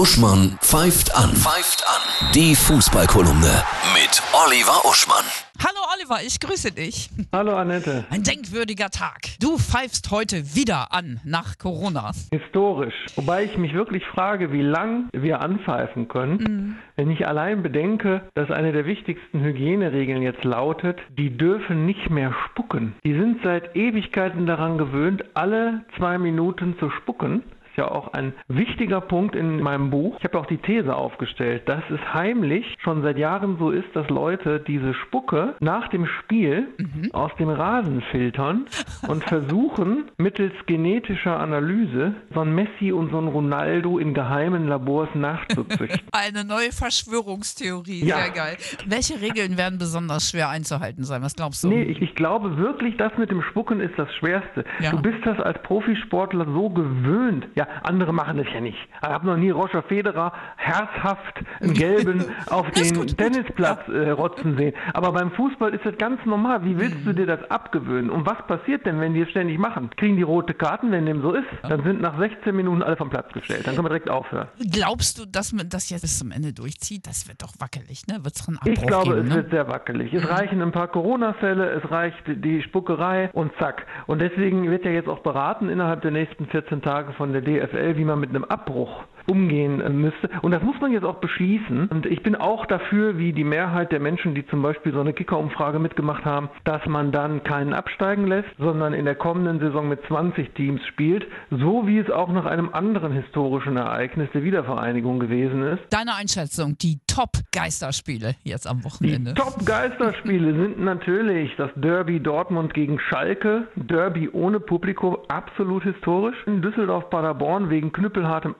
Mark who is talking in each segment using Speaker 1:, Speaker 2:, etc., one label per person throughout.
Speaker 1: Uschmann pfeift an. Pfeift an. Die Fußballkolumne mit Oliver Uschmann.
Speaker 2: Hallo Oliver, ich grüße dich.
Speaker 3: Hallo Annette.
Speaker 2: Ein denkwürdiger Tag. Du pfeifst heute wieder an nach Corona.
Speaker 3: Historisch. Wobei ich mich wirklich frage, wie lang wir anpfeifen können,
Speaker 2: Mhm.
Speaker 3: wenn ich allein bedenke, dass eine der wichtigsten Hygieneregeln jetzt lautet, die dürfen nicht mehr spucken. Die sind seit Ewigkeiten daran gewöhnt, alle zwei Minuten zu spucken. Ja auch ein wichtiger Punkt in meinem Buch. Ich habe auch die These aufgestellt, dass es heimlich schon seit Jahren so ist, dass Leute diese Spucke nach dem Spiel aus dem Rasen filtern und versuchen, mittels genetischer Analyse so ein Messi und so ein Ronaldo in geheimen Labors nachzuzüchten.
Speaker 2: Eine neue Verschwörungstheorie.
Speaker 3: Ja.
Speaker 2: Sehr geil. Welche Regeln werden besonders schwer einzuhalten sein? Was glaubst du?
Speaker 3: Nee, ich, ich glaube wirklich, das mit dem Spucken ist das Schwerste.
Speaker 2: Ja.
Speaker 3: Du bist das als Profisportler so gewöhnt. Ja, andere machen das ja nicht. Ich habe noch nie Roger Federer herzhaft einen gelben auf den. Tennisplatz äh, rotzen sehen. Aber beim Fußball ist das ganz normal. Wie willst du dir das abgewöhnen? Und was passiert denn, wenn die es ständig machen? Kriegen die rote Karten, wenn dem so ist? Dann sind nach 16 Minuten alle vom Platz gestellt. Dann können wir direkt aufhören.
Speaker 2: Glaubst du, dass man das jetzt bis zum Ende durchzieht? Das wird doch wackelig, ne? Wird es einen Abbruch
Speaker 3: Ich glaube,
Speaker 2: geben,
Speaker 3: es
Speaker 2: ne?
Speaker 3: wird sehr wackelig. Es reichen ein paar Corona-Fälle, es reicht die Spuckerei und zack. Und deswegen wird ja jetzt auch beraten innerhalb der nächsten 14 Tage von der DFL, wie man mit einem Abbruch umgehen äh, müsste. Und das muss man jetzt auch beschließen. Und ich bin auch dafür, wie die Mehrheit der Menschen, die zum Beispiel so eine Kicker-Umfrage mitgemacht haben, dass man dann keinen absteigen lässt, sondern in der kommenden Saison mit 20 Teams spielt, so wie es auch nach einem anderen historischen Ereignis der Wiedervereinigung gewesen ist.
Speaker 2: Deine Einschätzung, die Top-Geisterspiele jetzt am
Speaker 3: Die
Speaker 2: Wochenende.
Speaker 3: Top-Geisterspiele sind natürlich das Derby Dortmund gegen Schalke, Derby ohne Publikum, absolut historisch. In Düsseldorf-Paderborn wegen knüppelhartem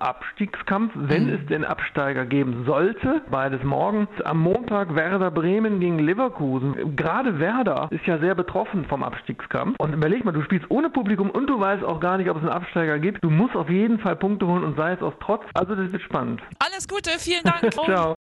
Speaker 3: Abstiegskampf, wenn es den Absteiger geben sollte. Beides morgen. Am Montag Werder Bremen gegen Leverkusen. Gerade Werder ist ja sehr betroffen vom Abstiegskampf. Und überleg mal, du spielst ohne Publikum und du weißt auch gar nicht, ob es einen Absteiger gibt. Du musst auf jeden Fall Punkte holen und sei es aus Trotz. Also das wird spannend.
Speaker 2: Alles Gute, vielen Dank.
Speaker 3: Ciao.